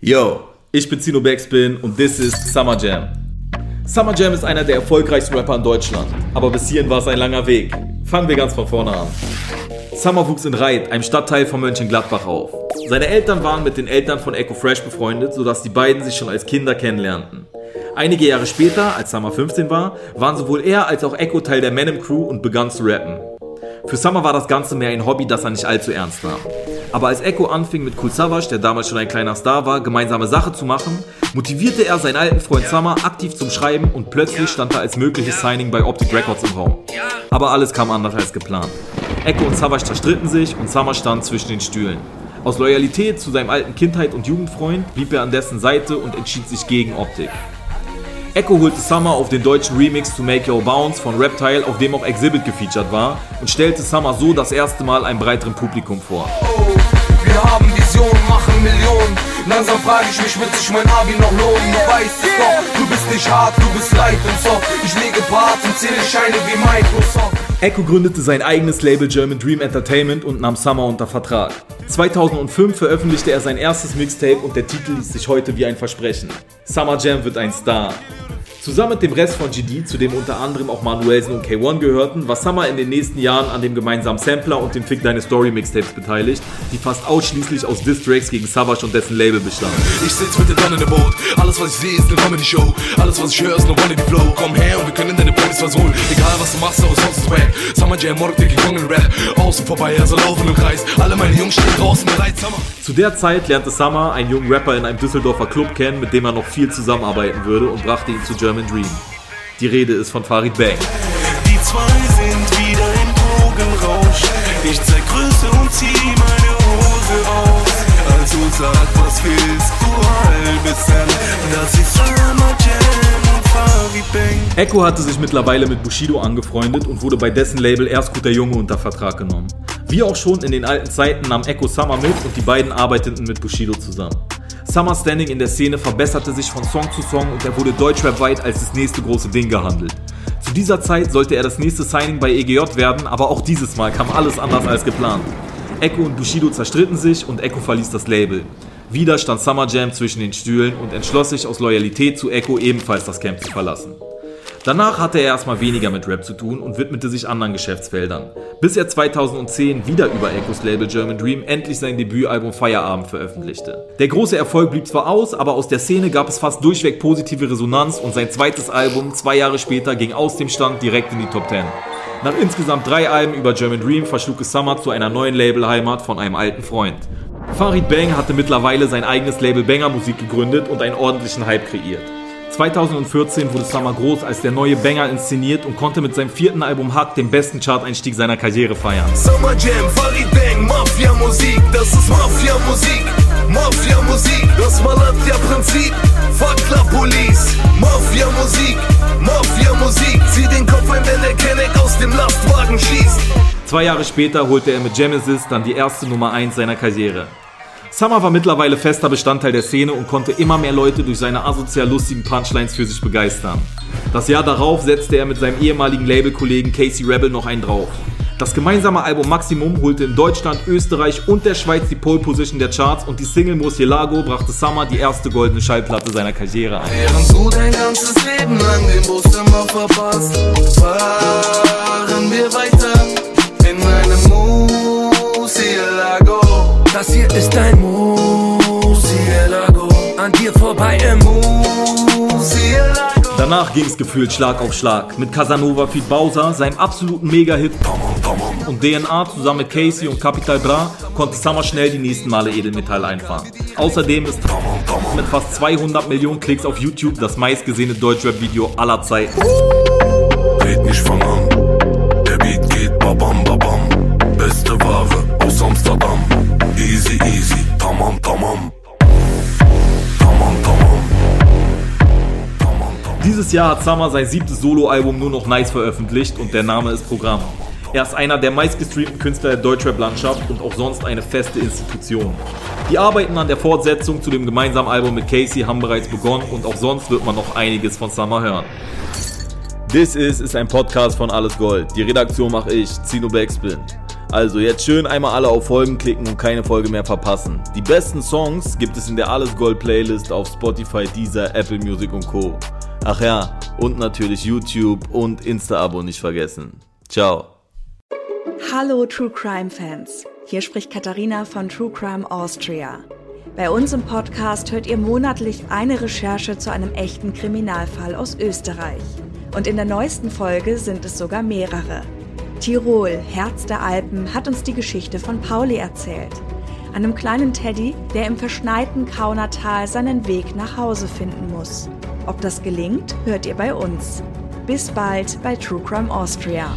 Yo, ich bin Zino Backspin und this is Summer Jam. Summer Jam ist einer der erfolgreichsten Rapper in Deutschland, aber bis hierhin war es ein langer Weg. Fangen wir ganz von vorne an. Summer wuchs in Reit, einem Stadtteil von Mönchengladbach auf. Seine Eltern waren mit den Eltern von Echo Fresh befreundet, sodass die beiden sich schon als Kinder kennenlernten. Einige Jahre später, als Summer 15 war, waren sowohl er als auch Echo Teil der Manem Crew und begann zu rappen. Für Summer war das Ganze mehr ein Hobby, das er nicht allzu ernst nahm. Aber als Echo anfing mit Cool Savage, der damals schon ein kleiner Star war, gemeinsame Sache zu machen, motivierte er seinen alten Freund Summer aktiv zum Schreiben und plötzlich stand er als mögliches Signing bei Optic Records im Raum. Aber alles kam anders als geplant. Echo und Savage zerstritten sich und Summer stand zwischen den Stühlen. Aus Loyalität zu seinem alten Kindheit- und Jugendfreund blieb er an dessen Seite und entschied sich gegen Optik. Echo holte Summer auf den deutschen Remix to Make Your Bounce von Reptile, auf dem auch Exhibit gefeatured war, und stellte Summer so das erste Mal einem breiteren Publikum vor. Wir haben Visionen, machen Millionen. Langsam frage ich mich, wird sich mein Abi noch lohnen? Du weißt es doch, du bist nicht hart, du bist light und soft. Ich lege Parts und zähle Scheine wie Microsoft. Echo gründete sein eigenes Label German Dream Entertainment und nahm Summer unter Vertrag. 2005 veröffentlichte er sein erstes Mixtape und der Titel liest sich heute wie ein Versprechen. Summer Jam wird ein Star. Zusammen mit dem Rest von GD, zu dem unter anderem auch Manuelsen und K1 gehörten, war Summer in den nächsten Jahren an dem gemeinsamen Sampler und den Fick Deine Story Mixtapes beteiligt, die fast ausschließlich aus Diss-Tracks gegen Savage und dessen Label bestanden. Ich sitz mit dir dann in der Boot. Alles, was ich sehe, ist eine Comedy-Show. Alles, was ich höre, ist nur Wannabe Flow. Komm her und wir können deine Playlist versohlen. Egal, was du machst, aber Zu der Zeit lernte Summer einen jungen Rapper in einem Düsseldorfer Club kennen, mit dem er noch viel zusammenarbeiten würde und brachte ihn zu German Dream. Die Rede ist von Farid Bang. Die zwei sind wieder im Drogenrausch. Ich zeig Größe und zieh meine Hose aus. Also sag, was willst du halbwissen? Das ist Summer Echo hatte sich mittlerweile mit Bushido angefreundet und wurde bei dessen Label erst guter Junge unter Vertrag genommen. Wie auch schon in den alten Zeiten nahm Echo Summer mit und die beiden arbeiteten mit Bushido zusammen. Summer Standing in der Szene verbesserte sich von Song zu Song und er wurde deutschrapweit als das nächste große Ding gehandelt. Zu dieser Zeit sollte er das nächste Signing bei EGJ werden, aber auch dieses Mal kam alles anders als geplant. Echo und Bushido zerstritten sich und Echo verließ das Label. Wieder stand Summer Jam zwischen den Stühlen und entschloss sich aus Loyalität zu Echo ebenfalls das Camp zu verlassen. Danach hatte er erstmal weniger mit Rap zu tun und widmete sich anderen Geschäftsfeldern, bis er 2010 wieder über Echos Label German Dream endlich sein Debütalbum Feierabend veröffentlichte. Der große Erfolg blieb zwar aus, aber aus der Szene gab es fast durchweg positive Resonanz und sein zweites Album zwei Jahre später ging aus dem Stand direkt in die Top 10. Nach insgesamt drei Alben über German Dream verschlug es Summer zu einer neuen Labelheimat von einem alten Freund. Farid Bang hatte mittlerweile sein eigenes Label Banger Musik gegründet und einen ordentlichen Hype kreiert. 2014 wurde Summer groß als der neue Banger inszeniert und konnte mit seinem vierten Album Hack den besten Chart-Einstieg seiner Karriere feiern. Summer Jam, Farid Bang, Mafia-Musik, das ist Mafia-Musik. Mafia-Musik, das Malatya-Prinzip. Fuck la Police, Mafia-Musik, Mafia-Musik. Zieh den Kopf ein, wenn der Kenneck aus dem Lastwagen schießt. Zwei Jahre später holte er mit Genesis dann die erste Nummer 1 seiner Karriere. Summer war mittlerweile fester Bestandteil der Szene und konnte immer mehr Leute durch seine asozial lustigen Punchlines für sich begeistern. Das Jahr darauf setzte er mit seinem ehemaligen Labelkollegen Casey Rebel noch einen drauf. Das gemeinsame Album Maximum holte in Deutschland, Österreich und der Schweiz die Pole Position der Charts und die Single Murcielago brachte Summer die erste goldene Schallplatte seiner Karriere ein. Während du dein ganzes Leben lang den Bus immer verpasst, fahren wir weiter Danach ging es gefühlt Schlag auf Schlag. Mit Casanova Feed Bowser, seinem absoluten Mega-Hit und DNA zusammen mit Casey und Capital Bra konnte Summer schnell die nächsten Male Edelmetall einfahren. Außerdem ist mit fast 200 Millionen Klicks auf YouTube das meistgesehene Deutschrap-Video aller Zeiten. Red nicht von an. Der Beat geht babam babam. Beste Ware aus Amsterdam. Easy easy. Tamam tamam. Dieses Jahr hat Summer sein siebtes Soloalbum nur noch nice veröffentlicht und der Name ist Programm. Er ist einer der meistgestreamten Künstler der Deutschrap-Landschaft und auch sonst eine feste Institution. Die Arbeiten an der Fortsetzung zu dem gemeinsamen Album mit Casey haben bereits begonnen und auch sonst wird man noch einiges von Summer hören. This Is ist ein Podcast von Alles Gold. Die Redaktion mache ich, Zino Backspin. Also jetzt schön einmal alle auf Folgen klicken und keine Folge mehr verpassen. Die besten Songs gibt es in der Alles Gold Playlist auf Spotify, Deezer, Apple Music und Co. Ach ja, und natürlich YouTube und Insta-Abo nicht vergessen. Ciao. Hallo True Crime Fans. Hier spricht Katharina von True Crime Austria. Bei uns im Podcast hört ihr monatlich eine Recherche zu einem echten Kriminalfall aus Österreich. Und in der neuesten Folge sind es sogar mehrere. Tirol, Herz der Alpen, hat uns die Geschichte von Pauli erzählt. Einem kleinen Teddy, der im verschneiten Kaunertal seinen Weg nach Hause finden muss. Ob das gelingt, hört ihr bei uns. Bis bald bei True Crime Austria.